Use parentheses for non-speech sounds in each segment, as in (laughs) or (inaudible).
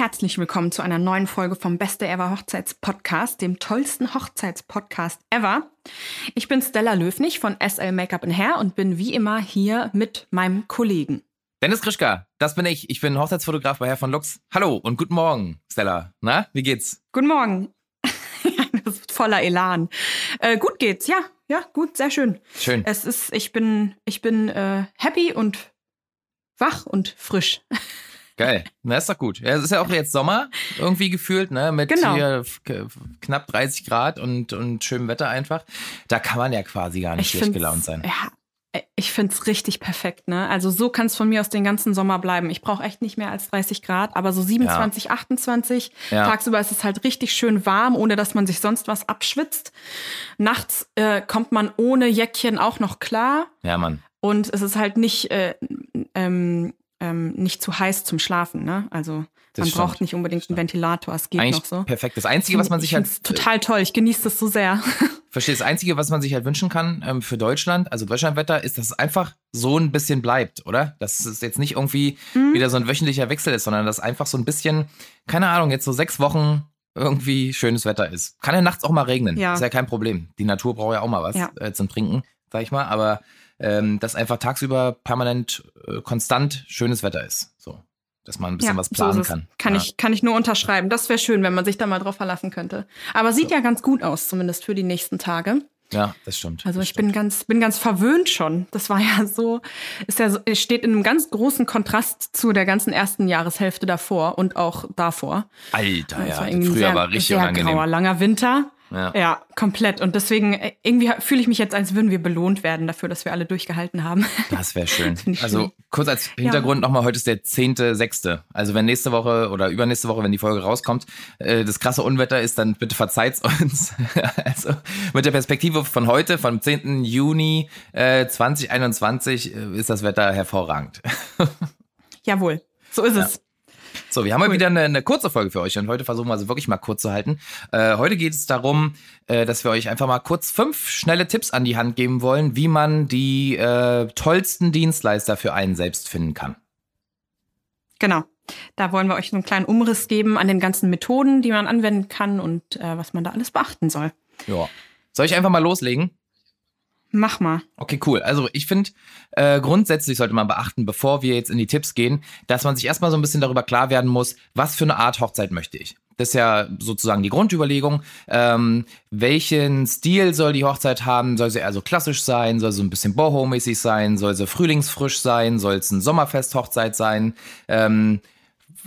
Herzlich willkommen zu einer neuen Folge vom Beste Ever Hochzeitspodcast, dem tollsten Hochzeitspodcast ever. Ich bin Stella Löfnig von SL Makeup Hair und bin wie immer hier mit meinem Kollegen. Dennis Krischka, das bin ich. Ich bin Hochzeitsfotograf bei Herr von Lux. Hallo und guten Morgen, Stella. Na, wie geht's? Guten Morgen. (laughs) das ist voller Elan. Äh, gut geht's, ja. Ja, gut, sehr schön. Schön. Es ist, ich bin, ich bin äh, happy und wach und frisch. (laughs) Geil. Na, ist doch gut. Ja, es ist ja auch jetzt Sommer irgendwie gefühlt, ne? Mit Genau. hier knapp 30 Grad und, und schönem Wetter einfach. Da kann man ja quasi gar nicht schlecht find's- gelaunt sein. Ja, ich find's richtig perfekt, ne? Also so kann es von mir aus den ganzen Sommer bleiben. Ich brauche echt nicht mehr als 30 Grad, aber so 27, 28. Ja. Tagsüber ist es halt richtig schön warm, ohne dass man sich sonst was abschwitzt. Nachts äh, kommt man ohne Jäckchen auch noch klar. Ja, Mann. Und es ist halt nicht, äh, ähm, ähm, nicht zu heiß zum Schlafen, ne? Also Das man stimmt. braucht nicht unbedingt einen Ventilator, es geht Eigentlich noch so. perfekt. Das Einzige, was man sich ich halt find's total toll, ich genieße das so sehr. (laughs) Verstehe, das Einzige, was man sich halt wünschen kann ähm, für Deutschland, also Deutschlandwetter, ist, dass es einfach so ein bisschen bleibt, oder? Dass es jetzt nicht irgendwie Mhm. wieder so ein wöchentlicher Wechsel ist, sondern dass einfach so ein bisschen, keine Ahnung, jetzt so sechs Wochen irgendwie schönes Wetter ist. Kann ja nachts auch mal regnen, Ja. ist ja kein Problem. Die Natur braucht ja auch mal was Ja. äh, zum Trinken, sag ich mal, aber ähm, dass einfach tagsüber permanent äh, konstant schönes Wetter ist. So. Dass man ein bisschen was planen so kann. Kann, ja. ich, kann ich nur unterschreiben. Das wäre schön, wenn man sich da mal drauf verlassen könnte. Aber sieht ja ganz gut aus, zumindest für die nächsten Tage. Ja, das stimmt. Also das ich bin ganz, bin ganz verwöhnt schon. Das war (laughs) ja so, ist ja so, es steht in einem ganz großen Kontrast zu der ganzen ersten Jahreshälfte davor und auch davor. Alter, ja. Früher sehr, war richtig sehr unangenehm. grauer, langer Winter. Ja. Ja, komplett. Und deswegen, äh, irgendwie fühle ich mich jetzt, als würden wir belohnt werden dafür, dass wir alle durchgehalten haben. (laughs) Das wäre schön. ich also schön. kurz als Hintergrund nochmal, heute ist der 10.6. Also wenn nächste Woche oder übernächste Woche, wenn die Folge rauskommt, äh, das krasse Unwetter ist, dann bitte verzeiht's (laughs) uns. also mit der Perspektive von heute, vom 10. Juni äh, 2021, äh, ist das Wetter hervorragend. (laughs) Jawohl, so ist es. So, wir haben heute wieder eine, eine kurze Folge für euch und heute versuchen wir sie wirklich mal kurz zu halten. Äh, heute geht es darum, äh, dass wir euch einfach mal kurz fünf schnelle Tipps an die Hand geben wollen, wie man die äh, tollsten Dienstleister für einen selbst finden kann. Genau. Da wollen wir euch einen kleinen Umriss geben an den ganzen Methoden, die man anwenden kann und äh, was man da alles beachten soll. Ja. Soll ich einfach mal loslegen? Mach mal. Okay, cool. Also ich finde, äh, grundsätzlich sollte man beachten, bevor wir jetzt in die Tipps gehen, dass man sich erstmal so ein bisschen darüber klar werden muss, was für eine Art Hochzeit möchte ich. Das ist ja sozusagen die Grundüberlegung. Ähm, welchen Stil soll die Hochzeit haben? Soll sie eher so klassisch sein? Soll sie ein bisschen boho-mäßig sein? Soll sie frühlingsfrisch sein? Soll es ein Sommerfest-Hochzeit sein? Ähm,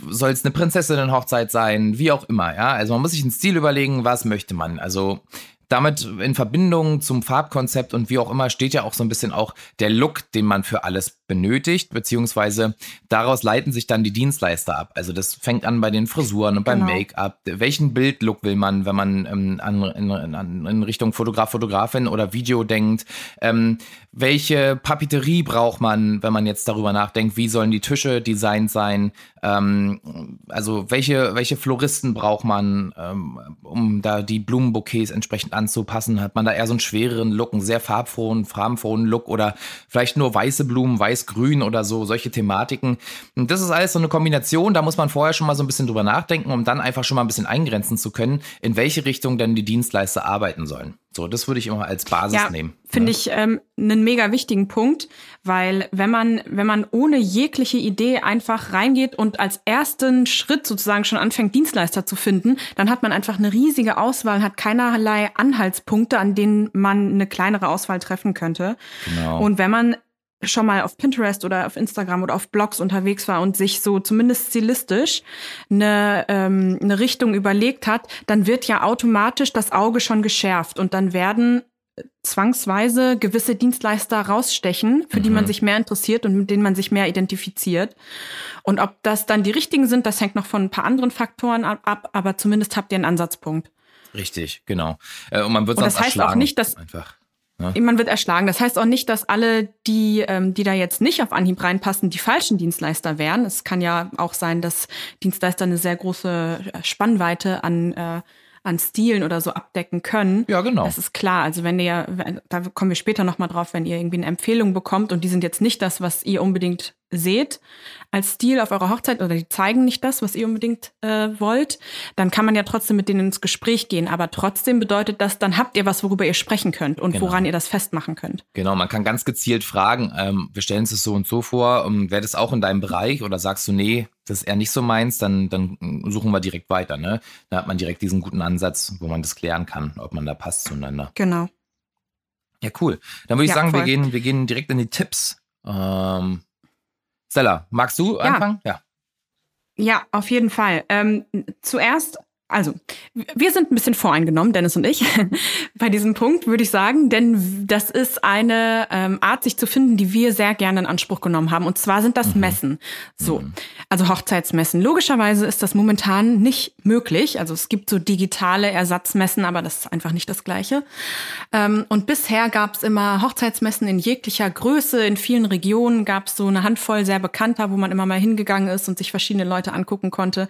soll es eine Prinzessinnen-Hochzeit sein? Wie auch immer, ja. Also man muss sich einen Stil überlegen, was möchte man. Also damit in Verbindung zum Farbkonzept und wie auch immer steht ja auch so ein bisschen auch der Look, den man für alles benötigt, beziehungsweise daraus leiten sich dann die Dienstleister ab. Also das fängt an bei den Frisuren und beim Genau. Make-up. Welchen Bildlook will man, wenn man ähm, an, in, in, in Richtung Fotograf, Fotografin oder Video denkt? Ähm, welche Papeterie braucht man, wenn man jetzt darüber nachdenkt, wie sollen die Tische designt sein? Ähm, also welche, welche Floristen braucht man, ähm, um da die Blumenbouquets entsprechend anzupassen? Hat man da eher so einen schwereren Look, einen sehr farbfrohen, farbenfrohen Look oder vielleicht nur weiße Blumen, weiß-grün oder so, solche Thematiken. Und das ist alles so eine Kombination, da muss man vorher schon mal so ein bisschen drüber nachdenken, um dann einfach schon mal ein bisschen eingrenzen zu können, in welche Richtung denn die Dienstleister arbeiten sollen. So, das würde ich immer als Basis Ja, nehmen. finde ich ähm, einen mega wichtigen Punkt, weil wenn man, wenn man ohne jegliche Idee einfach reingeht und als ersten Schritt sozusagen schon anfängt, Dienstleister zu finden, dann hat man einfach eine riesige Auswahl, hat keinerlei Anhaltspunkte, an denen man eine kleinere Auswahl treffen könnte. Genau. Und wenn man schon mal auf Pinterest oder auf Instagram oder auf Blogs unterwegs war und sich so zumindest stilistisch eine, ähm, eine Richtung überlegt hat, dann wird ja automatisch das Auge schon geschärft und dann werden zwangsweise gewisse Dienstleister rausstechen, für die man Mhm. sich mehr interessiert und mit denen man sich mehr identifiziert. Und ob das dann die richtigen sind, das hängt noch von ein paar anderen Faktoren ab, ab aber zumindest habt ihr einen Ansatzpunkt. Richtig, genau. Äh, Und man wird Und sonst das heißt auch nicht, dass- einfach. Man wird erschlagen. Das heißt auch nicht, dass alle, die, ähm, die da jetzt nicht auf Anhieb reinpassen, die falschen Dienstleister wären. Es kann ja auch sein, dass Dienstleister eine sehr große äh, Spannweite an, äh, an Stilen oder so abdecken können. Ja, genau. Das ist klar. Also wenn ihr, da kommen wir später nochmal drauf, wenn ihr irgendwie eine Empfehlung bekommt und die sind jetzt nicht das, was ihr unbedingt seht als Stil auf eurer Hochzeit oder die zeigen nicht das, was ihr unbedingt äh, wollt, dann kann man ja trotzdem mit denen ins Gespräch gehen. Aber trotzdem bedeutet das, dann habt ihr was, worüber ihr sprechen könnt und Genau. woran ihr das festmachen könnt. Genau, man kann ganz gezielt fragen, ähm, wir stellen uns das so und so vor, ähm, wäre das auch in deinem Bereich oder sagst du, nee, das ist eher nicht so meins, dann, dann suchen wir direkt weiter. Ne? Da hat man direkt diesen guten Ansatz, wo man das klären kann, ob man da passt zueinander. Genau. Ja, cool. Dann würde ich Ja, sagen, wir gehen, wir gehen direkt in die Tipps. Ähm, Stella, magst du Ja. anfangen? Ja. Ja, auf jeden Fall. Ähm, zuerst, also, wir sind ein bisschen voreingenommen, Dennis und ich, (laughs) bei diesem Punkt, würde ich sagen, denn das ist eine ähm, Art, sich zu finden, die wir sehr gerne in Anspruch genommen haben. Und zwar sind das Messen. So, also Hochzeitsmessen. Logischerweise ist das momentan nicht möglich. Also es gibt so digitale Ersatzmessen, aber das ist einfach nicht das Gleiche. Ähm, und bisher gab es immer Hochzeitsmessen in jeglicher Größe. In vielen Regionen gab es so eine Handvoll sehr bekannter, wo man immer mal hingegangen ist und sich verschiedene Leute angucken konnte.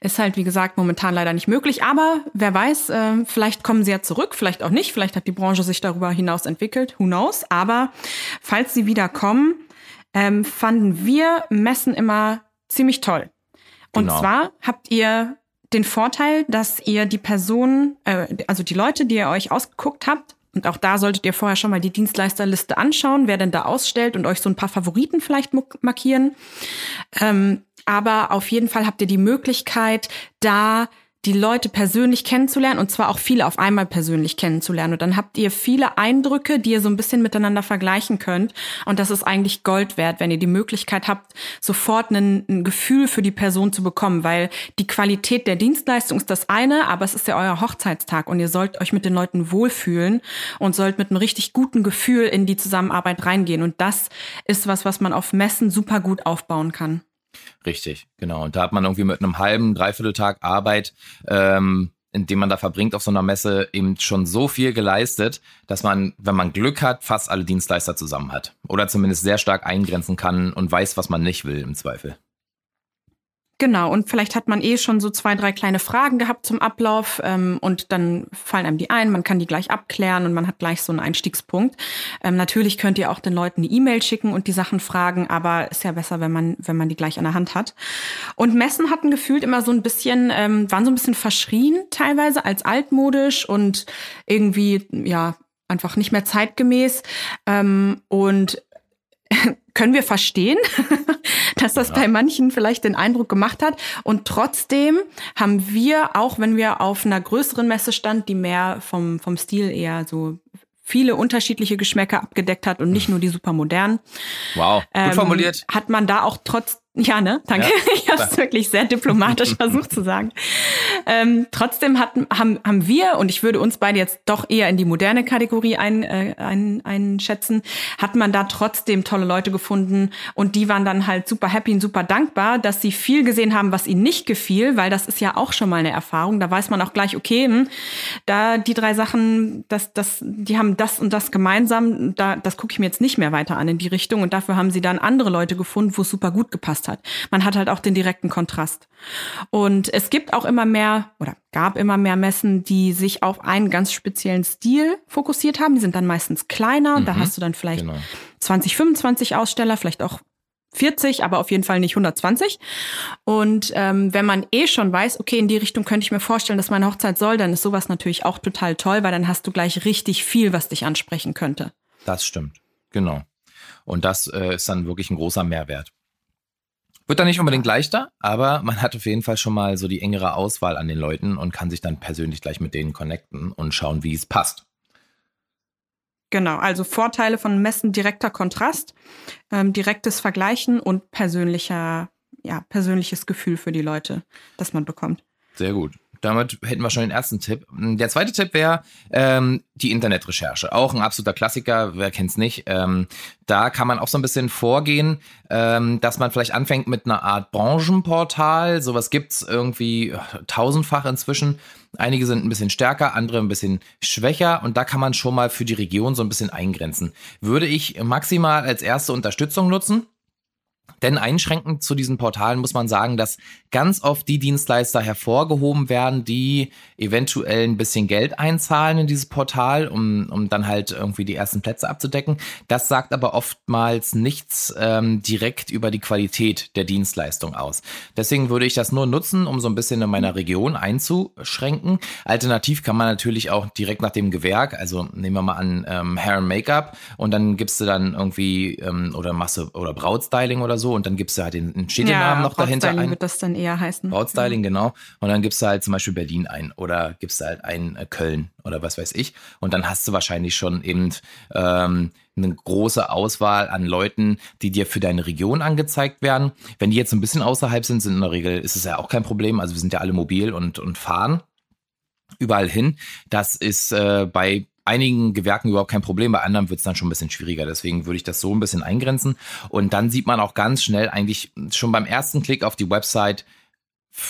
Ist halt, wie gesagt, momentan leider nicht möglich. Aber wer weiß, äh, vielleicht kommen sie ja zurück, vielleicht auch nicht. Vielleicht hat die Branche sich darüber hinaus entwickelt. Who knows? Aber falls sie wieder kommen, ähm, fanden wir Messen immer ziemlich toll. Und Genau. zwar habt ihr den Vorteil, dass ihr die Personen, äh, also die Leute, die ihr euch ausgeguckt habt, und auch da solltet ihr vorher schon mal die Dienstleisterliste anschauen, wer denn da ausstellt und euch so ein paar Favoriten vielleicht markieren. Ähm, aber auf jeden Fall habt ihr die Möglichkeit, da die Leute persönlich kennenzulernen und zwar auch viele auf einmal persönlich kennenzulernen. Und dann habt ihr viele Eindrücke, die ihr so ein bisschen miteinander vergleichen könnt. Und das ist eigentlich Gold wert, wenn ihr die Möglichkeit habt, sofort ein, ein Gefühl für die Person zu bekommen, weil die Qualität der Dienstleistung ist das eine, aber es ist ja euer Hochzeitstag und ihr sollt euch mit den Leuten wohlfühlen und sollt mit einem richtig guten Gefühl in die Zusammenarbeit reingehen. Und das ist was, was man auf Messen super gut aufbauen kann. Richtig, genau. Und da hat man irgendwie mit einem halben, dreiviertel Tag Arbeit, ähm, in dem man da verbringt auf so einer Messe, eben schon so viel geleistet, dass man, wenn man Glück hat, fast alle Dienstleister zusammen hat. Oder zumindest sehr stark eingrenzen kann und weiß, was man nicht will im Zweifel. Genau, und vielleicht hat man eh schon so zwei, drei kleine Fragen gehabt zum Ablauf ähm, und dann fallen einem die ein, man kann die gleich abklären und man hat gleich so einen Einstiegspunkt. Ähm, natürlich könnt ihr auch den Leuten eine E-Mail schicken und die Sachen fragen, aber ist ja besser, wenn man, wenn man die gleich an der Hand hat. Und Messen hatten gefühlt immer so ein bisschen, ähm, waren so ein bisschen verschrien teilweise als altmodisch und irgendwie, ja, einfach nicht mehr zeitgemäß. Ähm, und (laughs) können wir verstehen, (laughs) dass das bei manchen vielleicht den Eindruck gemacht hat. Und trotzdem haben wir, auch wenn wir auf einer größeren Messe stand, die mehr vom, vom Stil eher so viele unterschiedliche Geschmäcker abgedeckt hat und nicht nur die super modernen, Wow, gut ähm, formuliert. hat man da auch trotz ja, ne? Danke. Ja. (laughs) ich habe es wirklich sehr diplomatisch (laughs) versucht zu sagen. Ähm, trotzdem hatten, haben, haben wir, und ich würde uns beide jetzt doch eher in die moderne Kategorie ein, äh, ein, einschätzen, hat man da trotzdem tolle Leute gefunden und die waren dann halt super happy und super dankbar, dass sie viel gesehen haben, was ihnen nicht gefiel, weil das ist ja auch schon mal eine Erfahrung. Da weiß man auch gleich, okay, hm, da die drei Sachen, das, das, die haben das und das gemeinsam, da, das gucke ich mir jetzt nicht mehr weiter an in die Richtung und dafür haben sie dann andere Leute gefunden, wo es super gut gepasst hat. Man hat halt auch den direkten Kontrast. Und es gibt auch immer mehr oder gab immer mehr Messen, die sich auf einen ganz speziellen Stil fokussiert haben. Die sind dann meistens kleiner. Da hast du dann vielleicht Genau. 20, 25 Aussteller, vielleicht auch 40, aber auf jeden Fall nicht 120. Und ähm, wenn man eh schon weiß, okay, in die Richtung könnte ich mir vorstellen, dass meine Hochzeit soll, dann ist sowas natürlich auch total toll, weil dann hast du gleich richtig viel, was dich ansprechen könnte. Das stimmt. Genau. Und das äh, ist dann wirklich ein großer Mehrwert. Wird dann nicht unbedingt leichter, aber man hat auf jeden Fall schon mal so die engere Auswahl an den Leuten und kann sich dann persönlich gleich mit denen connecten und schauen, wie es passt. Genau, also Vorteile von Messen direkter Kontrast, ähm, direktes Vergleichen und persönlicher, ja, persönliches Gefühl für die Leute, das man bekommt. Sehr gut. Damit hätten wir schon den ersten Tipp. Der zweite Tipp wäre ähm, die Internetrecherche. Auch ein absoluter Klassiker, wer kennt's nicht. Ähm, da kann man auch so ein bisschen vorgehen, ähm, dass man vielleicht anfängt mit einer Art Branchenportal. Sowas gibt's irgendwie äh, tausendfach inzwischen. Einige sind ein bisschen stärker, andere ein bisschen schwächer und da kann man schon mal für die Region so ein bisschen eingrenzen. Würde ich maximal als erste Unterstützung nutzen. Denn einschränkend zu diesen Portalen muss man sagen, dass ganz oft die Dienstleister hervorgehoben werden, die eventuell ein bisschen Geld einzahlen in dieses Portal, um, um dann halt irgendwie die ersten Plätze abzudecken. Das sagt aber oftmals nichts ähm, direkt über die Qualität der Dienstleistung aus. Deswegen würde ich das nur nutzen, um so ein bisschen in meiner Region einzuschränken. Alternativ kann man natürlich auch direkt nach dem Gewerk, also nehmen wir mal an ähm, Hair and Make-up und dann gibst du dann irgendwie ähm, oder du oder Brautstyling oder so und dann gibst du halt den, Städtenamen ja, noch dahinter ein. wird das dann eher heißen. Brautstyling, genau. Und dann gibst du halt zum Beispiel Berlin ein oder gibst du halt ein äh, Köln oder was weiß ich. Und dann hast du wahrscheinlich schon eben ähm, eine große Auswahl an Leuten, die dir für deine Region angezeigt werden. Wenn die jetzt ein bisschen außerhalb sind, sind in der Regel, ist es ja auch kein Problem. Also wir sind ja alle mobil und, und fahren überall hin. Das ist äh, bei einigen Gewerken überhaupt kein Problem, bei anderen wird es dann schon ein bisschen schwieriger. Deswegen würde ich das so ein bisschen eingrenzen. Und dann sieht man auch ganz schnell eigentlich schon beim ersten Klick auf die Website,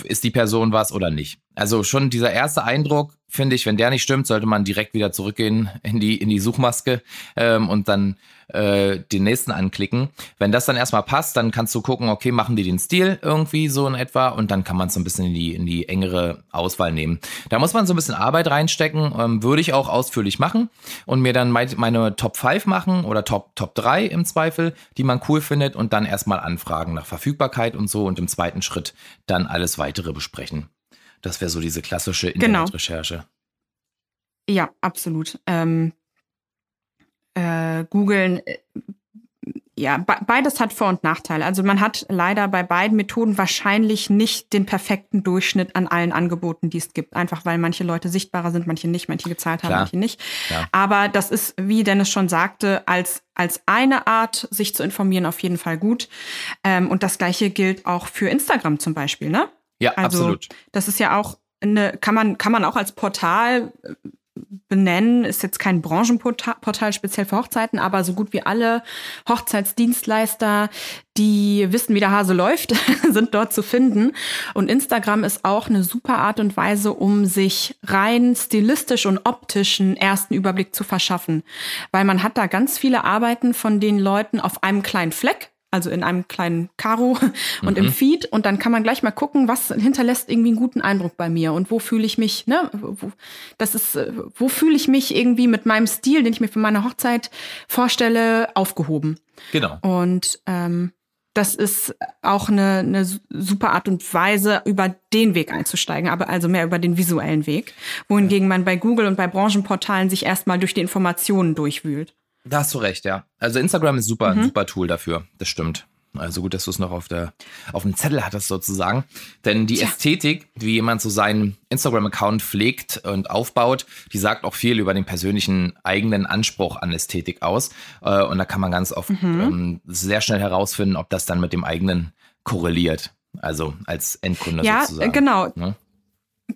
ist die Person was oder nicht. Also schon dieser erste Eindruck, finde ich, wenn der nicht stimmt, sollte man direkt wieder zurückgehen in die, in die Suchmaske ähm, und dann äh, den nächsten anklicken. Wenn das dann erstmal passt, dann kannst du gucken, okay, machen die den Stil irgendwie so in etwa und dann kann man es so ein bisschen in die, in die engere Auswahl nehmen. Da muss man so ein bisschen Arbeit reinstecken, ähm, würde ich auch ausführlich machen und mir dann meine, meine Top 5 machen oder Top, Top 3 im Zweifel, die man cool findet und dann erstmal anfragen nach Verfügbarkeit und so und im zweiten Schritt dann alles weitere besprechen. Das wäre so diese klassische genau. Internetrecherche. Genau. Ja, absolut. Ähm, äh, googeln, äh, ja, be beides hat Vor- und Nachteile. Also man hat leider bei beiden Methoden wahrscheinlich nicht den perfekten Durchschnitt an allen Angeboten, die es gibt. Einfach weil manche Leute sichtbarer sind, manche nicht, manche gezahlt haben, Klar. manche nicht. Klar. Aber das ist, wie Dennis schon sagte, als, als eine Art, sich zu informieren, auf jeden Fall gut. Ähm, und das gleiche gilt auch für Instagram zum Beispiel, ne? Ja, also, absolut. Das ist ja auch eine, kann man, kann man auch als Portal äh, benennen, ist jetzt kein Branchenportal speziell für Hochzeiten, aber so gut wie alle Hochzeitsdienstleister, die wissen, wie der Hase läuft, (laughs) sind dort zu finden. Und Instagram ist auch eine super Art und Weise, um sich rein stilistisch und optisch einen ersten Überblick zu verschaffen. Weil man hat da ganz viele Arbeiten von den Leuten auf einem kleinen Fleck also in einem kleinen Karo (laughs) und mhm. im Feed und dann kann man gleich mal gucken, was hinterlässt irgendwie einen guten Eindruck bei mir und wo fühle ich mich, ne, wo, das ist, wo fühle ich mich irgendwie mit meinem Stil, den ich mir für meine Hochzeit vorstelle, aufgehoben. Genau. Und ähm, das ist auch eine, eine super Art und Weise, über den Weg einzusteigen, aber also mehr über den visuellen Weg. Wohingegen man bei Google und bei Branchenportalen sich erstmal durch die Informationen durchwühlt. Da hast du recht, ja. Also Instagram ist super, mhm. ein super Tool dafür. Das stimmt. Also gut, dass du es noch auf, der, auf dem Zettel hattest sozusagen. Denn die Tja. Ästhetik, wie jemand so seinen Instagram-Account pflegt und aufbaut, die sagt auch viel über den persönlichen eigenen Anspruch an Ästhetik aus. Äh, und da kann man ganz oft mhm. ähm, sehr schnell herausfinden, ob das dann mit dem eigenen korreliert. Also als Endkunde ja, sozusagen. Ja, genau. Ne?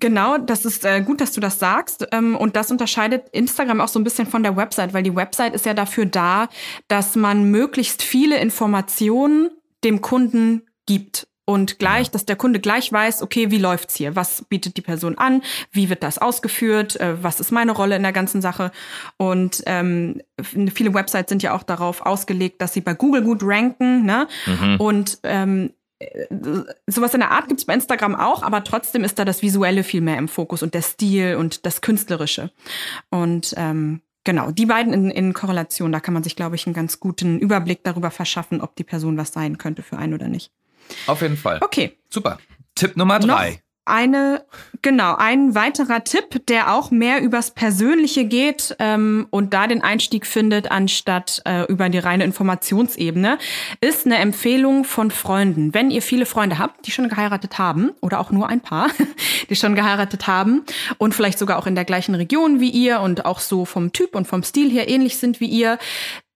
Genau, das ist äh, gut, dass du das sagst. Ähm, und das unterscheidet Instagram auch so ein bisschen von der Website, weil die Website ist ja dafür da, dass man möglichst viele Informationen dem Kunden gibt. Und gleich, dass der Kunde gleich weiß, okay, wie läuft's hier? Was bietet die Person an? Wie wird das ausgeführt? Äh, was ist meine Rolle in der ganzen Sache? Und ähm, viele Websites sind ja auch darauf ausgelegt, dass sie bei Google gut ranken. Ne? Mhm. Und ähm, sowas in der Art gibt es bei Instagram auch, aber trotzdem ist da das Visuelle viel mehr im Fokus und der Stil und das Künstlerische. Und ähm, genau, die beiden in, in Korrelation, da kann man sich, glaube ich, einen ganz guten Überblick darüber verschaffen, ob die Person was sein könnte für einen oder nicht. Auf jeden Fall. Okay. Super. Tipp Nummer drei. Noch eine, genau, ein weiterer Tipp, der auch mehr übers Persönliche geht ähm, und da den Einstieg findet, anstatt äh, über die reine Informationsebene, ist eine Empfehlung von Freunden. Wenn ihr viele Freunde habt, die schon geheiratet haben, oder auch nur ein paar, (laughs) die schon geheiratet haben und vielleicht sogar auch in der gleichen Region wie ihr und auch so vom Typ und vom Stil her ähnlich sind wie ihr,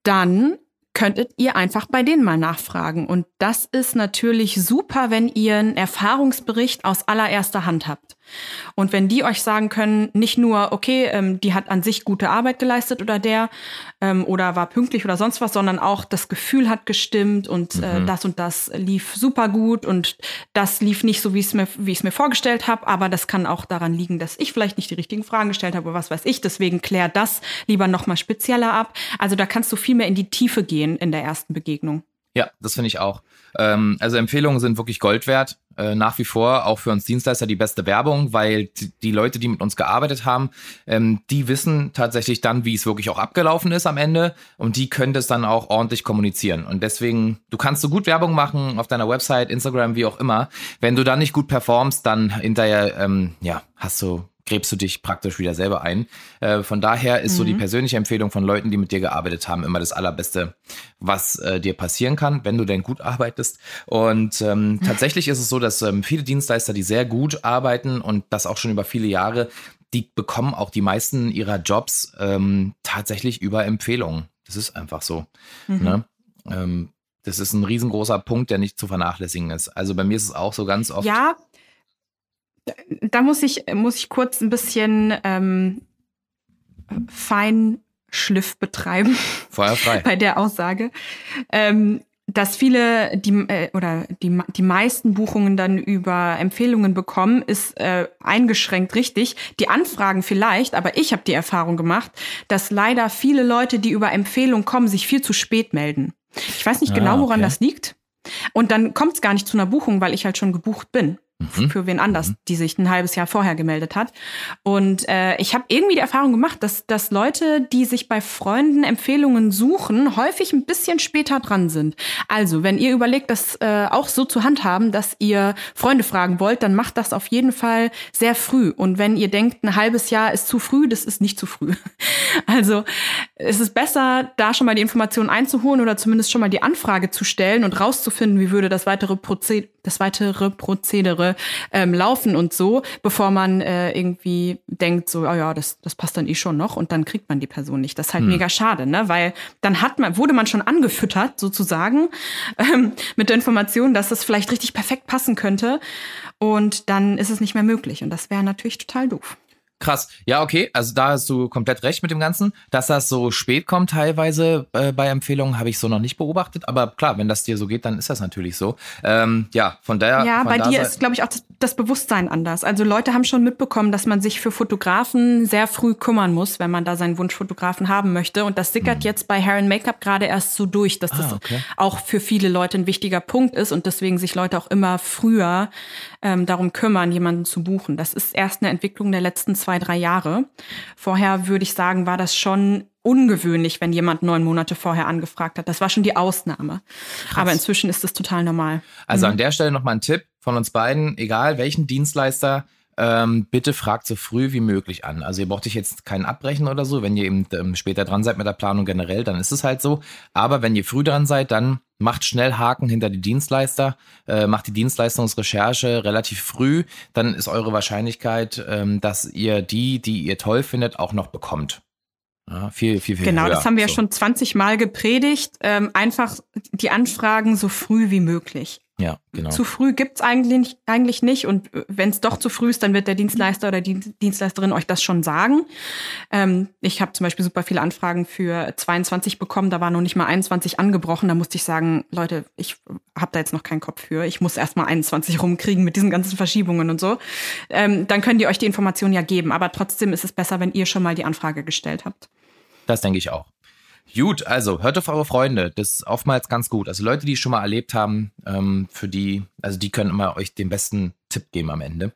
dann könntet ihr einfach bei denen mal nachfragen. Und das ist natürlich super, wenn ihr einen Erfahrungsbericht aus allererster Hand habt. Und wenn die euch sagen können, nicht nur, okay, ähm, die hat an sich gute Arbeit geleistet oder der ähm, oder war pünktlich oder sonst was, sondern auch das Gefühl hat gestimmt und äh, mhm. das und das lief super gut und das lief nicht so, wie ich es mir, wie mir vorgestellt habe, aber das kann auch daran liegen, dass ich vielleicht nicht die richtigen Fragen gestellt habe oder was weiß ich. Deswegen klär das lieber nochmal spezieller ab. Also da kannst du viel mehr in die Tiefe gehen in der ersten Begegnung. Ja, das finde ich auch. Ähm, also Empfehlungen sind wirklich Gold wert. Äh, nach wie vor auch für uns Dienstleister die beste Werbung, weil die, Leute, die mit uns gearbeitet haben, ähm, die wissen tatsächlich dann, wie es wirklich auch abgelaufen ist am Ende und die können das dann auch ordentlich kommunizieren. Und deswegen, du kannst so gut Werbung machen auf deiner Website, Instagram, wie auch immer. Wenn du dann nicht gut performst, dann hinterher, ähm, ja, hast du gräbst du dich praktisch wieder selber ein. Äh, von daher ist mhm. so die mhm. persönliche Empfehlung von Leuten, die mit dir gearbeitet haben, immer das Allerbeste, was äh, dir passieren kann, wenn du denn gut arbeitest. Und ähm, tatsächlich ist es so, dass ähm, viele Dienstleister, die sehr gut arbeiten und das auch schon über viele Jahre, die bekommen auch die meisten ihrer Jobs ähm, tatsächlich über Empfehlungen. Das ist einfach so. Mhm. Ne? Ähm, das ist ein riesengroßer Punkt, der nicht zu vernachlässigen ist. Also bei mir ist es auch so ganz oft. Ja, da muss ich, muss ich kurz ein bisschen ähm, Feinschliff betreiben. Feuerfrei. (laughs) bei der Aussage. Ähm, dass viele die äh, oder die die meisten Buchungen dann über Empfehlungen bekommen, ist äh, eingeschränkt richtig. Die Anfragen vielleicht, aber ich habe die Erfahrung gemacht, dass leider viele Leute, die über Empfehlungen kommen, sich viel zu spät melden. Ich weiß nicht ah, genau, woran okay. das liegt. Und dann kommt es gar nicht zu einer Buchung, weil ich halt schon gebucht bin mhm. für wen anders, mhm. die sich ein halbes Jahr vorher gemeldet hat. Und äh, ich habe irgendwie die Erfahrung gemacht, dass, dass Leute, die sich bei Freunden Empfehlungen suchen, häufig ein bisschen später dran sind. Also, wenn ihr überlegt, das äh, auch so zu handhaben, dass ihr Freunde fragen wollt, dann macht das auf jeden Fall sehr früh. Und wenn ihr denkt, ein halbes Jahr ist zu früh, das ist nicht zu früh. (laughs) Also es ist besser, da schon mal die Informationen einzuholen oder zumindest schon mal die Anfrage zu stellen und rauszufinden, wie würde das weitere Prozedere das weitere Prozedere ähm, laufen und so, bevor man äh, irgendwie denkt, so, oh ja, das, das passt dann eh schon noch und dann kriegt man die Person nicht. Das ist halt hm. mega schade, ne? Weil dann hat man, wurde man schon angefüttert, sozusagen, (laughs) ähm, mit der Information, dass das vielleicht richtig perfekt passen könnte. Und dann ist es nicht mehr möglich. Und das wäre natürlich total doof. Krass. Ja, okay. Also da hast du komplett recht mit dem Ganzen. Dass das so spät kommt teilweise äh, bei Empfehlungen, habe ich so noch nicht beobachtet. Aber klar, wenn das dir so geht, dann ist das natürlich so. Ähm, ja, von daher. Ja, von bei dir ist, glaube ich, auch das, das, Bewusstsein anders. Also Leute haben schon mitbekommen, dass man sich für Fotografen sehr früh kümmern muss, wenn man da seinen Wunschfotografen haben möchte. Und das sickert hm. jetzt bei Hair and Make-up gerade erst so durch, dass das ah, okay. auch für viele Leute ein wichtiger Punkt ist und deswegen sich Leute auch immer früher ähm, darum kümmern, jemanden zu buchen. Das ist erst eine Entwicklung der letzten zwei, drei Jahre. Vorher würde ich sagen, war das schon ungewöhnlich, wenn jemand neun Monate vorher angefragt hat. Das war schon die Ausnahme. Krass. Aber inzwischen ist es total normal. Also mhm. an der Stelle nochmal ein Tipp von uns beiden, egal welchen Dienstleister ähm, bitte fragt so früh wie möglich an. Also ihr braucht euch jetzt keinen abbrechen oder so. Wenn ihr eben ähm, später dran seid mit der Planung generell, dann ist es halt so. Aber wenn ihr früh dran seid, dann macht schnell Haken hinter die Dienstleister, äh, macht die Dienstleistungsrecherche relativ früh, dann ist eure Wahrscheinlichkeit, ähm, dass ihr die, die ihr toll findet, auch noch bekommt. Ja, viel, viel, viel Genau, höher. das haben wir so. ja schon 20 Mal gepredigt. Ähm, einfach die Anfragen so früh wie möglich. Ja, genau. Zu früh gibt's eigentlich, eigentlich nicht. Und wenn es doch zu früh ist, dann wird der Dienstleister oder die Dienstleisterin euch das schon sagen. Ähm, ich habe zum Beispiel super viele Anfragen für 22 bekommen. Da war noch nicht mal 21 angebrochen. Da musste ich sagen, Leute, ich habe da jetzt noch keinen Kopf für. Ich muss erst mal 21 rumkriegen mit diesen ganzen Verschiebungen und so. Ähm, dann könnt ihr euch die Informationen ja geben. Aber trotzdem ist es besser, wenn ihr schon mal die Anfrage gestellt habt. Das denke ich auch. Gut, also hört auf eure Freunde. Das ist oftmals ganz gut. Also Leute, die schon mal erlebt haben, ähm, für die, also die können immer euch den besten Tipp geben am Ende.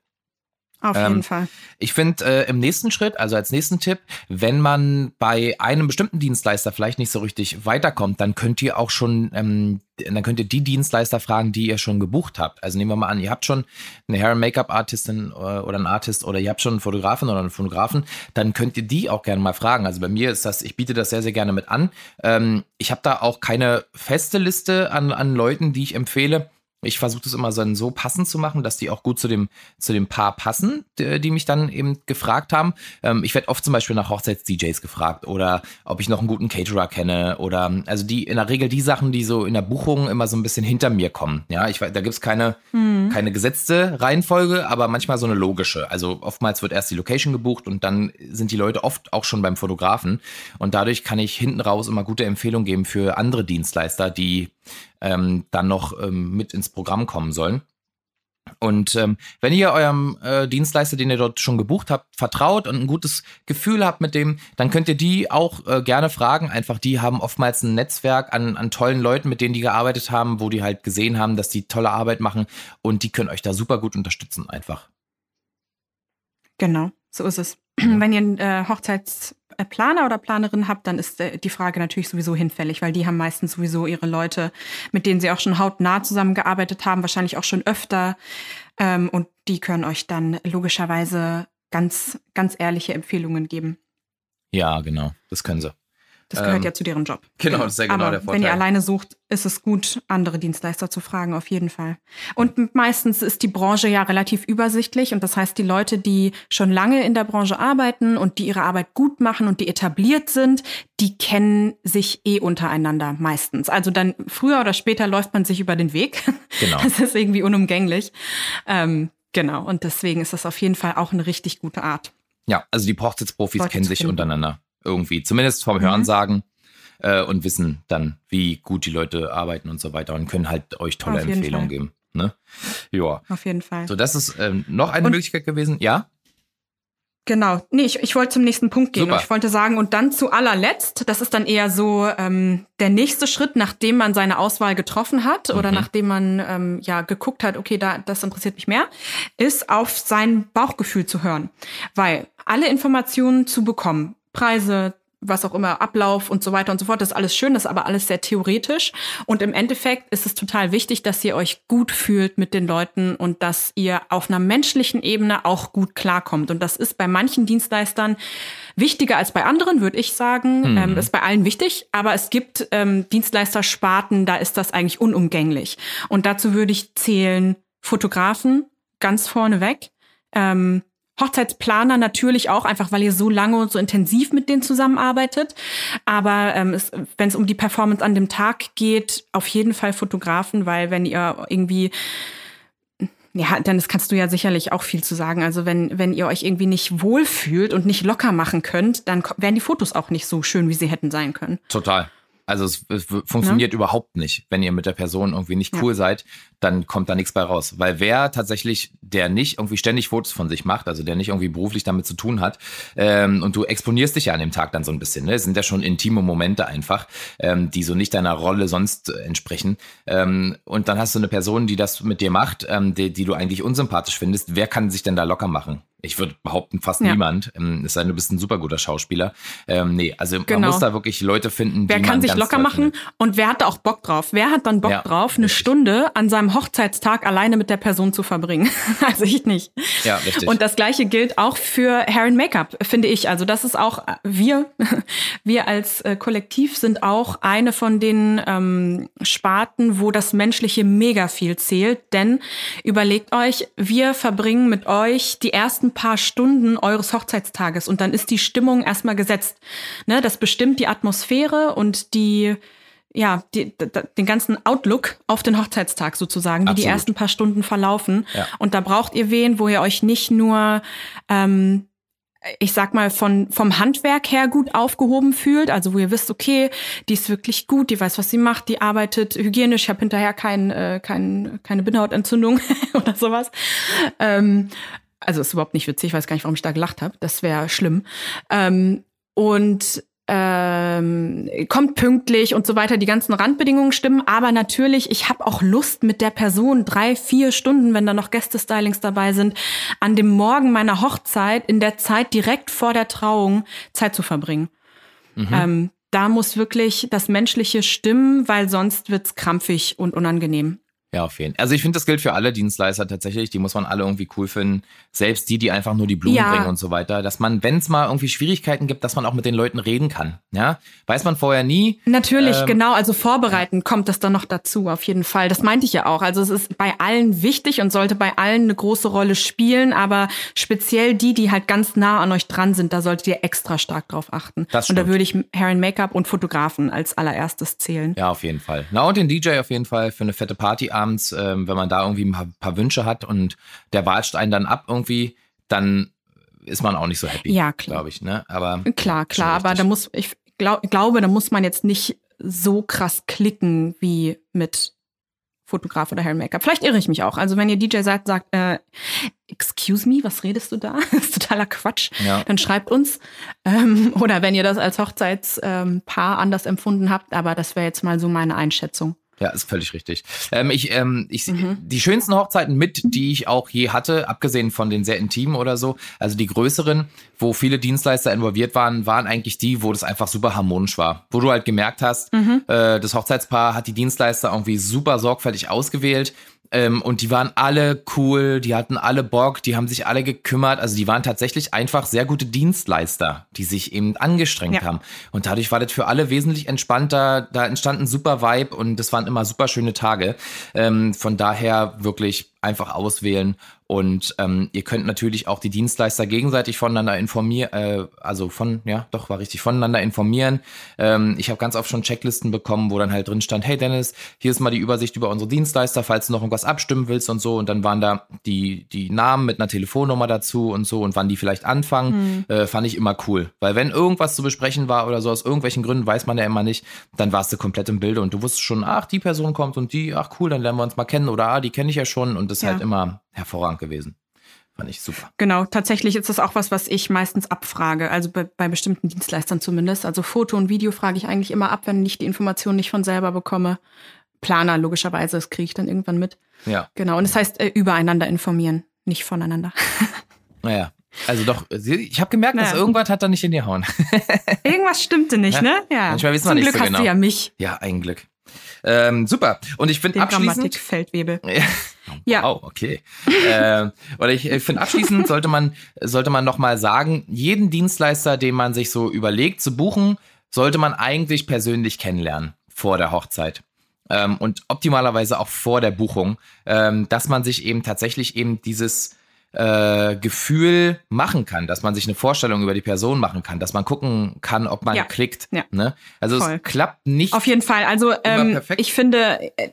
Auf jeden ähm, Fall. Ich finde äh, im nächsten Schritt, also als nächsten Tipp, wenn man bei einem bestimmten Dienstleister vielleicht nicht so richtig weiterkommt, dann könnt ihr auch schon, ähm, dann könnt ihr die Dienstleister fragen, die ihr schon gebucht habt. Also nehmen wir mal an, ihr habt schon eine Hair- and Make-up-Artistin äh, oder einen Artist oder ihr habt schon einen Fotografen oder einen Fotografen, dann könnt ihr die auch gerne mal fragen. Also bei mir ist das, ich biete das sehr, sehr gerne mit an. Ähm, ich habe da auch keine feste Liste an, an Leuten, die ich empfehle. Ich versuche das immer so, passend zu machen, dass die auch gut zu dem, zu dem Paar passen, die, die mich dann eben gefragt haben. Ähm, ich werde oft zum Beispiel nach Hochzeits-DJs gefragt oder ob ich noch einen guten Caterer kenne oder also die in der Regel die Sachen, die so in der Buchung immer so ein bisschen hinter mir kommen. Ja, ich da gibt's keine, mhm. keine gesetzte Reihenfolge, aber manchmal so eine logische. Also oftmals wird erst die Location gebucht und dann sind die Leute oft auch schon beim Fotografen. Und dadurch kann ich hinten raus immer gute Empfehlungen geben für andere Dienstleister, die ähm, dann noch ähm, mit ins Programm kommen sollen. Und ähm, wenn ihr eurem äh, Dienstleister, den ihr dort schon gebucht habt, vertraut und ein gutes Gefühl habt mit dem, dann könnt ihr die auch äh, gerne fragen. Einfach, die haben oftmals ein Netzwerk an, an tollen Leuten, mit denen die gearbeitet haben, wo die halt gesehen haben, dass die tolle Arbeit machen und die können euch da super gut unterstützen einfach. Genau, so ist es. (clears throat) Wenn ihr einen äh, Hochzeitsplaner oder Planerin habt, dann ist äh, die Frage natürlich sowieso hinfällig, weil die haben meistens sowieso ihre Leute, mit denen sie auch schon hautnah zusammengearbeitet haben, wahrscheinlich auch schon öfter. Ähm, und die können euch dann logischerweise ganz, ganz ehrliche Empfehlungen geben. Ja, genau, das können sie. Das gehört Ähm, ja zu deren Job. Genau, das ist ja genau Aber der Vorteil. wenn ihr alleine sucht, ist es gut, andere Dienstleister zu fragen, auf jeden Fall. Und meistens ist die Branche ja relativ übersichtlich und das heißt, die Leute, die schon lange in der Branche arbeiten und die ihre Arbeit gut machen und die etabliert sind, die kennen sich eh untereinander meistens. Also dann früher oder später läuft man sich über den Weg. Genau. (laughs) Das ist irgendwie unumgänglich. Ähm, genau. Und deswegen ist das auf jeden Fall auch eine richtig gute Art. Ja, also die Hochzeitsprofis kennen sich untereinander irgendwie, zumindest vom Mhm. Hörensagen äh, und wissen dann, wie gut die Leute arbeiten und so weiter und können halt euch tolle Empfehlungen Fall. geben. Ne? Ja, Auf jeden Fall. so das ist ähm, noch eine Und- Möglichkeit gewesen. Ja, Genau. Nee, ich, ich wollte zum nächsten Punkt gehen. Ich wollte sagen, und dann zu allerletzt, das ist dann eher so ähm, der nächste Schritt, nachdem man seine Auswahl getroffen hat oder Mhm. nachdem man ähm, ja geguckt hat, okay, da, das interessiert mich mehr, ist auf sein Bauchgefühl zu hören. Weil alle Informationen zu bekommen, Preise, was auch immer, Ablauf und so weiter und so fort, das ist alles schön, das ist aber alles sehr theoretisch. Und im Endeffekt ist es total wichtig, dass ihr euch gut fühlt mit den Leuten und dass ihr auf einer menschlichen Ebene auch gut klarkommt. Und das ist bei manchen Dienstleistern wichtiger als bei anderen, würde ich sagen. Mhm. Ähm, ist bei allen wichtig, aber es gibt ähm, Dienstleistersparten, da ist das eigentlich unumgänglich. Und dazu würde ich zählen Fotografen ganz vorneweg. Ähm, Hochzeitsplaner natürlich auch, einfach weil ihr so lange und so intensiv mit denen zusammenarbeitet. Aber ähm, wenn es um die Performance an dem Tag geht, auf jeden Fall Fotografen, weil wenn ihr irgendwie ja, dann das kannst du ja sicherlich auch viel zu sagen. Also wenn, wenn ihr euch irgendwie nicht wohlfühlt und nicht locker machen könnt, dann wären die Fotos auch nicht so schön, wie sie hätten sein können. total. Also es, es funktioniert überhaupt nicht, wenn ihr mit der Person irgendwie nicht Ja. cool seid, dann kommt da nichts bei raus. Weil wer tatsächlich, der nicht irgendwie ständig Fotos von sich macht, also der nicht irgendwie beruflich damit zu tun hat, ähm, und du exponierst dich ja an dem Tag dann so ein bisschen, ne? Es sind ja schon intime Momente einfach, ähm, die so nicht deiner Rolle sonst entsprechen. Ähm, und dann hast du eine Person, die das mit dir macht, ähm, die, die du eigentlich unsympathisch findest. Wer kann sich denn da locker machen? Ich würde behaupten, fast Ja. niemand. Ähm, es sei denn, du bist ein super guter Schauspieler. Ähm, nee, also man Genau. muss da wirklich Leute finden, Wer die kann man sich locker machen findet. und wer hat da auch Bock drauf? Wer hat dann Bock Ja, drauf, eine richtig. Stunde an seinem Hochzeitstag alleine mit der Person zu verbringen? (laughs) also ich nicht. Ja, richtig. Und das gleiche gilt auch für Hair and Make-up, finde ich. Also das ist auch äh, wir, (laughs) wir als äh, Kollektiv sind auch eine von den ähm, Sparten, wo das Menschliche mega viel zählt. Denn überlegt euch, wir verbringen mit euch die ersten paar Stunden eures Hochzeitstages und dann ist die Stimmung erstmal gesetzt. Ne, das bestimmt die Atmosphäre und die ja, die, den ganzen Outlook auf den Hochzeitstag sozusagen, wie die Absolut. ersten paar Stunden verlaufen. Ja. Und da braucht ihr wen, wo ihr euch nicht nur, ähm, ich sag mal, von, vom Handwerk her gut aufgehoben fühlt, also wo ihr wisst, okay, die ist wirklich gut, die weiß, was sie macht, die arbeitet hygienisch, ich habe hinterher kein, äh, kein, keine Bindehautentzündung (laughs) oder sowas. Ähm, also ist überhaupt nicht witzig, ich weiß gar nicht, warum ich da gelacht habe. Das wäre schlimm. Ähm, und ähm, kommt pünktlich und so weiter, die ganzen Randbedingungen stimmen, aber natürlich, ich habe auch Lust mit der Person drei, vier Stunden, wenn da noch Gästestylings dabei sind, an dem Morgen meiner Hochzeit, in der Zeit direkt vor der Trauung, Zeit zu verbringen. Ähm, da muss wirklich das Menschliche stimmen, weil sonst wird's krampfig und unangenehm. Ja, auf jeden Fall. Also ich finde, das gilt für alle Dienstleister tatsächlich. Die muss man alle irgendwie cool finden. Selbst die, die einfach nur die Blumen Ja. bringen und so weiter. Dass man, wenn es mal irgendwie Schwierigkeiten gibt, dass man auch mit den Leuten reden kann. Ja, weiß man vorher nie. Natürlich, Ähm, genau. Also vorbereiten kommt das dann noch dazu, auf jeden Fall. Das meinte ich ja auch. Also es ist bei allen wichtig und sollte bei allen eine große Rolle spielen, aber speziell die, die halt ganz nah an euch dran sind, da solltet ihr extra stark drauf achten. Das und da stimmt. würde ich Hair and Make-up und Fotografen als allererstes zählen. Ja, auf jeden Fall. Na und den DJ auf jeden Fall für eine fette Party abends, ähm, wenn man da irgendwie ein paar, paar Wünsche hat und der watscht einen dann ab irgendwie, dann ist man auch nicht so happy. Ja, klar. Glaube ich, ne? Aber Klar, klar, aber da muss, ich glaub, glaube, da muss man jetzt nicht so krass klicken wie mit Fotograf oder Hair Make-up. Vielleicht irre ich mich auch. Also wenn ihr DJ sagt, sagt, äh, excuse me, was redest du da? (laughs) das ist totaler Quatsch. Ja. Dann schreibt uns. Ähm, oder wenn ihr das als Hochzeitspaar ähm, anders empfunden habt. Aber das wäre jetzt mal so meine Einschätzung. Ja, ist völlig richtig. Ähm, ich, ähm, ich, mhm. Die schönsten Hochzeiten mit, die ich auch je hatte, abgesehen von den sehr intimen oder so, also die größeren, wo viele Dienstleister involviert waren, waren eigentlich die, wo das einfach super harmonisch war. Wo du halt gemerkt hast, mhm. äh, das Hochzeitspaar hat die Dienstleister irgendwie super sorgfältig ausgewählt ähm, und die waren alle cool, die hatten alle Bock, die haben sich alle gekümmert. Also die waren tatsächlich einfach sehr gute Dienstleister, die sich eben angestrengt ja. haben. Und dadurch war das für alle wesentlich entspannter. Da entstand ein super Vibe und das waren immer super schöne Tage. Ähm, von daher wirklich einfach auswählen und ähm, ihr könnt natürlich auch die Dienstleister gegenseitig voneinander informieren, äh, also von, ja, doch, war richtig, voneinander informieren. Ähm, ich habe ganz oft schon Checklisten bekommen, wo dann halt drin stand, hey Dennis, hier ist mal die Übersicht über unsere Dienstleister, falls du noch irgendwas abstimmen willst und so. Und dann waren da die, die Namen mit einer Telefonnummer dazu und so und wann die vielleicht anfangen. Mhm. Äh, fand ich immer cool. Weil wenn irgendwas zu besprechen war oder so, aus irgendwelchen Gründen weiß man ja immer nicht, dann warst du komplett im Bilde und du wusstest schon, ach, die Person kommt und die, ach cool, dann lernen wir uns mal kennen oder ah, die kenne ich ja schon und das ist ja. halt immer hervorragend gewesen. Fand ich super. Genau, tatsächlich ist das auch was, was ich meistens abfrage, also bei, bei, bestimmten Dienstleistern zumindest. Also Foto und Video frage ich eigentlich immer ab, wenn ich die Informationen nicht von selber bekomme. Planer, logischerweise, das kriege ich dann irgendwann mit. Ja. Genau, und das heißt, äh, übereinander informieren, nicht voneinander. (laughs) Naja, also doch, ich habe gemerkt, naja. dass irgendwas hat da nicht in dir hauen. Irgendwas stimmte nicht, ja. ne? Ja. Manchmal wissen wir nicht Glück so genau. hast du ja mich. Ja, ein Glück. Ähm, super. Und ich finde abschließend. Grammatikfeldwebel. (laughs) ja. Wow, okay. äh, oder ich, ich finde abschließend sollte man sollte man noch mal sagen, jeden Dienstleister, den man sich so überlegt zu buchen, sollte man eigentlich persönlich kennenlernen vor der Hochzeit. Ähm, und optimalerweise auch vor der Buchung, ähm, dass man sich eben tatsächlich eben dieses äh, Gefühl machen kann, dass man sich eine Vorstellung über die Person machen kann, dass man gucken kann, ob man ja. klickt. Ja. Ne? Also Voll. es klappt nicht. Auf jeden Fall. Also ähm, ich finde, äh,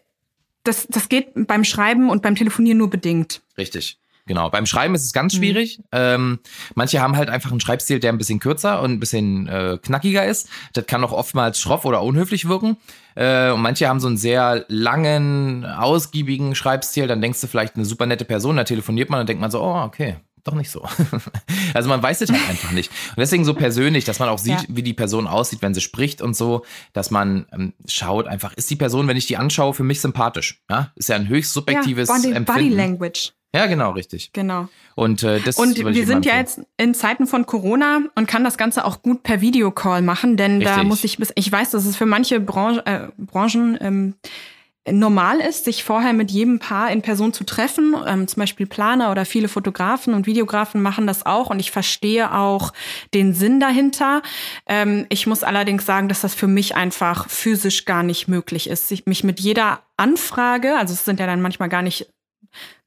das, das geht beim Schreiben und beim Telefonieren nur bedingt. Richtig. Genau. Beim Schreiben ist es ganz mhm. schwierig. Mhm. Ähm, manche haben halt einfach einen Schreibstil, der ein bisschen kürzer und ein bisschen äh, knackiger ist. Das kann auch oftmals schroff oder unhöflich wirken. Äh, und manche haben so einen sehr langen, ausgiebigen Schreibstil. Dann denkst du vielleicht eine super nette Person, da telefoniert man und denkt man so, oh, okay, doch nicht so. (laughs) also man weiß es halt einfach nicht. Und deswegen so persönlich, dass man auch sieht, ja. wie die Person aussieht, wenn sie spricht und so, dass man ähm, schaut einfach, ist die Person, wenn ich die anschaue, für mich sympathisch? Ja, ist ja ein höchst subjektives ja, Body, Empfinden. Body Language. Ja, genau, richtig. Genau. Und äh, das Und wir sind ja jetzt in Zeiten von Corona und kann das Ganze auch gut per Videocall machen, denn richtig. da muss ich bis ich weiß, dass es für manche Branche, äh, Branchen ähm, normal ist, sich vorher mit jedem Paar in Person zu treffen. Ähm, zum Beispiel Planer oder viele Fotografen und Videografen machen das auch und ich verstehe auch den Sinn dahinter. Ähm, ich muss allerdings sagen, dass das für mich einfach physisch gar nicht möglich ist, sich mich mit jeder Anfrage, also es sind ja dann manchmal gar nicht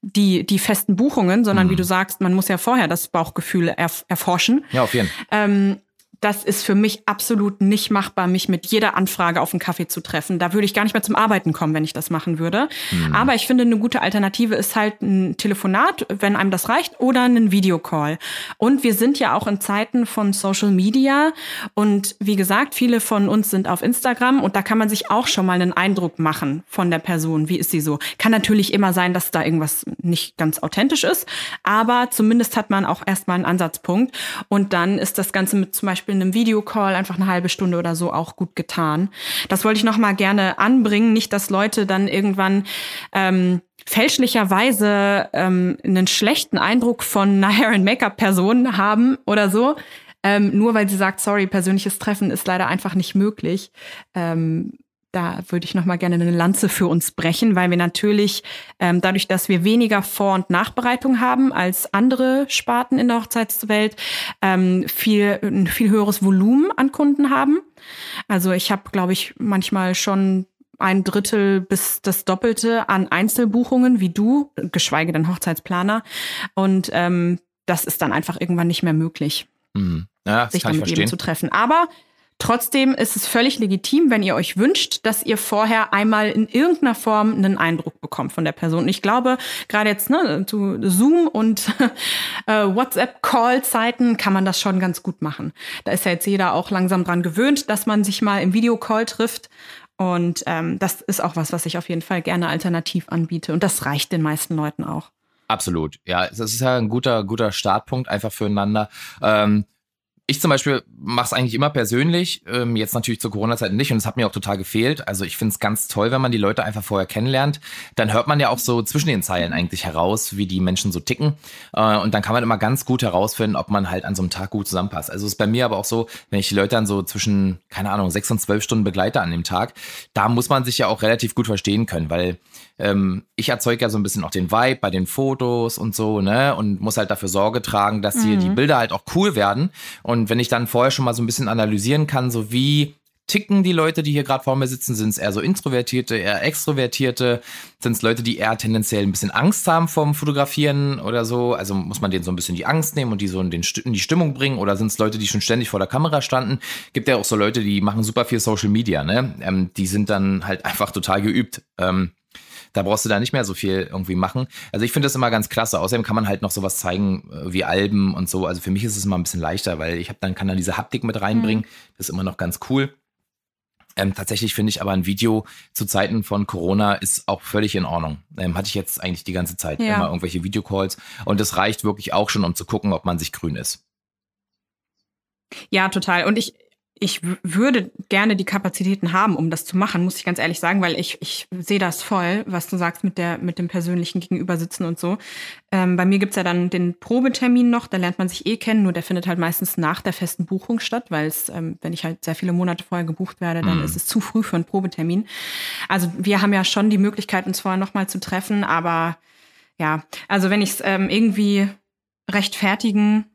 die, die festen Buchungen, sondern mhm. wie du sagst, man muss ja vorher das Bauchgefühl erf erforschen. Ja, auf jeden Fall. Ähm, das ist für mich absolut nicht machbar, mich mit jeder Anfrage auf einen Kaffee zu treffen. Da würde ich gar nicht mehr zum Arbeiten kommen, wenn ich das machen würde. Mhm. Aber ich finde, eine gute Alternative ist halt ein Telefonat, wenn einem das reicht, oder ein Videocall. Und wir sind ja auch in Zeiten von Social Media. Und wie gesagt, viele von uns sind auf Instagram und da kann man sich auch schon mal einen Eindruck machen von der Person. Wie ist sie so? Kann natürlich immer sein, dass da irgendwas nicht ganz authentisch ist, aber zumindest hat man auch erstmal einen Ansatzpunkt. Und dann ist das Ganze mit zum Beispiel in einem Videocall einfach eine halbe Stunde oder so auch gut getan. Das wollte ich noch mal gerne anbringen, nicht, dass Leute dann irgendwann ähm, fälschlicherweise ähm, einen schlechten Eindruck von einer Hair and Make-up Person haben oder so. Ähm, nur weil sie sagt, sorry, persönliches Treffen ist leider einfach nicht möglich. Ähm, da würde ich noch mal gerne eine Lanze für uns brechen, weil wir natürlich ähm, dadurch, dass wir weniger Vor- und Nachbereitung haben als andere Sparten in der Hochzeitswelt, ähm, viel ein viel höheres Volumen an Kunden haben. Also ich habe, glaube ich, manchmal schon ein Drittel bis das Doppelte an Einzelbuchungen wie du, geschweige denn Hochzeitsplaner. Und ähm, das ist dann einfach irgendwann nicht mehr möglich, mhm. ja, sich damit eben zu treffen. Aber Trotzdem ist es völlig legitim, wenn ihr euch wünscht, dass ihr vorher einmal in irgendeiner Form einen Eindruck bekommt von der Person. Ich glaube, gerade jetzt ne, zu Zoom und (laughs) äh, WhatsApp-Call-Zeiten kann man das schon ganz gut machen. Da ist ja jetzt jeder auch langsam dran gewöhnt, dass man sich mal im Videocall trifft. Und ähm, das ist auch was, was ich auf jeden Fall gerne alternativ anbiete. Und das reicht den meisten Leuten auch. Absolut. Ja, das ist ja ein guter, guter Startpunkt einfach füreinander. Ähm, ich zum Beispiel mache es eigentlich immer persönlich, ähm, jetzt natürlich zur Corona-Zeit nicht und es hat mir auch total gefehlt. Also ich finde es ganz toll, wenn man die Leute einfach vorher kennenlernt. Dann hört man ja auch so zwischen den Zeilen eigentlich heraus, wie die Menschen so ticken. Äh, und dann kann man immer ganz gut herausfinden, ob man halt an so einem Tag gut zusammenpasst. Also ist bei mir aber auch so, wenn ich die Leute dann so zwischen, keine Ahnung, sechs und zwölf Stunden begleite an dem Tag, da muss man sich ja auch relativ gut verstehen können, weil ähm, ich erzeuge ja so ein bisschen auch den Vibe bei den Fotos und so, ne? Und muss halt dafür Sorge tragen, dass hier mhm. die Bilder halt auch cool werden. Und wenn ich dann vorher schon mal so ein bisschen analysieren kann, so wie ticken die Leute, die hier gerade vor mir sitzen? Sind es eher so Introvertierte, eher Extrovertierte? Sind es Leute, die eher tendenziell ein bisschen Angst haben vom Fotografieren oder so? Also muss man denen so ein bisschen die Angst nehmen und die so in, den, in die Stimmung bringen? Oder sind es Leute, die schon ständig vor der Kamera standen? Gibt ja auch so Leute, die machen super viel Social Media, ne? Ähm, die sind dann halt einfach total geübt. Ähm, da brauchst du da nicht mehr so viel irgendwie machen. Also ich finde das immer ganz klasse. Außerdem kann man halt noch sowas zeigen äh, wie Alben und so. Also für mich ist es immer ein bisschen leichter, weil ich habe dann kann dann diese Haptik mit reinbringen. Mhm. Das ist immer noch ganz cool. Ähm, tatsächlich finde ich aber ein Video zu Zeiten von Corona ist auch völlig in Ordnung. Ähm, hatte ich jetzt eigentlich die ganze Zeit ja. immer irgendwelche Videocalls und es reicht wirklich auch schon, um zu gucken, ob man sich grün ist. Ja, total. Und ich, ich würde gerne die Kapazitäten haben, um das zu machen, muss ich ganz ehrlich sagen, weil ich, ich sehe das voll, was du sagst mit der mit dem persönlichen Gegenübersitzen und so. Ähm, bei mir gibt's ja dann den Probetermin noch, da lernt man sich eh kennen, nur der findet halt meistens nach der festen Buchung statt, weil es, ähm, wenn ich halt sehr viele Monate vorher gebucht werde, dann mhm. ist es zu früh für einen Probetermin. Also wir haben ja schon die Möglichkeit, uns vorher nochmal zu treffen, aber ja, also wenn ich es ähm, irgendwie rechtfertigen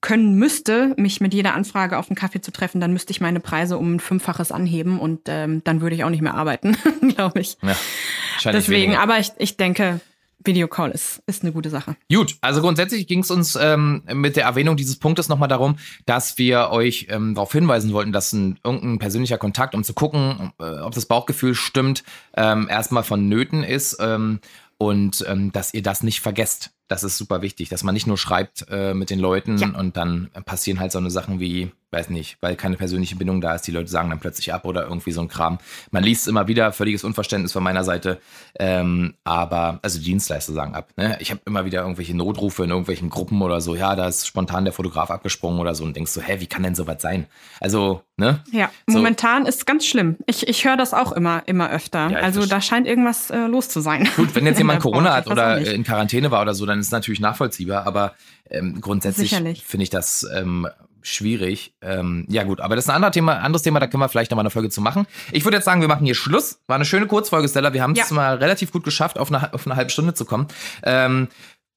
können müsste, mich mit jeder Anfrage auf einen Kaffee zu treffen, dann müsste ich meine Preise um ein Fünffaches anheben und ähm, dann würde ich auch nicht mehr arbeiten, (laughs) glaube ich. Ja, Deswegen, weniger. aber ich, ich denke, Videocall ist, ist eine gute Sache. Gut, also grundsätzlich ging es uns ähm, mit der Erwähnung dieses Punktes nochmal darum, dass wir euch ähm, darauf hinweisen wollten, dass ein, irgendein persönlicher Kontakt, um zu gucken, äh, ob das Bauchgefühl stimmt, ähm, erstmal vonnöten ist ähm, und ähm, dass ihr das nicht vergesst das ist super wichtig, dass man nicht nur schreibt äh, mit den Leuten ja. und dann passieren halt so eine Sachen wie, weiß nicht, weil keine persönliche Bindung da ist, die Leute sagen dann plötzlich ab oder irgendwie so ein Kram. Man liest es immer wieder, völliges Unverständnis von meiner Seite, ähm, aber, also Dienstleister sagen ab. Ne? Ich habe immer wieder irgendwelche Notrufe in irgendwelchen Gruppen oder so, ja, da ist spontan der Fotograf abgesprungen oder so und denkst so, hä, wie kann denn sowas sein? Also, ne? Ja, so. momentan ist es ganz schlimm. Ich, ich höre das auch immer, immer öfter. Ja, also da scheint irgendwas äh, los zu sein. Gut, wenn jetzt (laughs) jemand Corona hat oder in Quarantäne war oder so, dann dann ist es natürlich nachvollziehbar, aber ähm, grundsätzlich finde ich das ähm, schwierig. Ähm, ja gut, aber das ist ein anderes Thema, anderes Thema, da können wir vielleicht noch mal eine Folge zu machen. Ich würde jetzt sagen, wir machen hier Schluss. War eine schöne Kurzfolge, Stella. Wir haben es ja. mal relativ gut geschafft, auf eine, auf eine halbe Stunde zu kommen. Ähm,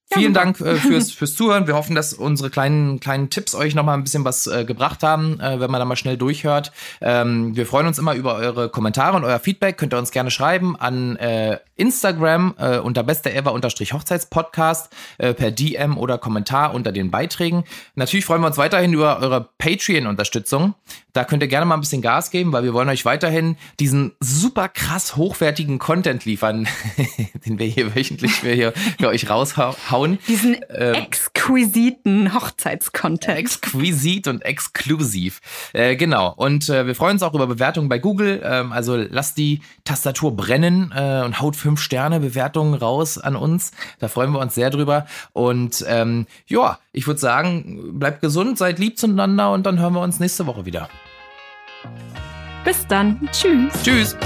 Vielen Dank äh, fürs, fürs Zuhören. Wir hoffen, dass unsere kleinen, kleinen Tipps euch noch mal ein bisschen was äh, gebracht haben, äh, wenn man da mal schnell durchhört. Ähm, wir freuen uns immer über eure Kommentare und euer Feedback. Könnt ihr uns gerne schreiben an äh, Instagram äh, unter bestever-hochzeitspodcast äh, per DM oder Kommentar unter den Beiträgen. Natürlich freuen wir uns weiterhin über eure Patreon-Unterstützung. Da könnt ihr gerne mal ein bisschen Gas geben, weil wir wollen euch weiterhin diesen super krass hochwertigen Content liefern, (laughs) den wir hier wöchentlich für, hier für euch raushauen hauen. Diesen ähm, exquisiten Hochzeitscontent. Exquisit und exklusiv. Äh, genau. Und äh, wir freuen uns auch über Bewertungen bei Google. Ähm, also lasst die Tastatur brennen äh, und haut fünf Sterne Bewertungen raus an uns. Da freuen wir uns sehr drüber. Und ähm, ja, ich würde sagen, bleibt gesund, seid lieb zueinander und dann hören wir uns nächste Woche wieder. Bis dann. Tschüss. Tschüss.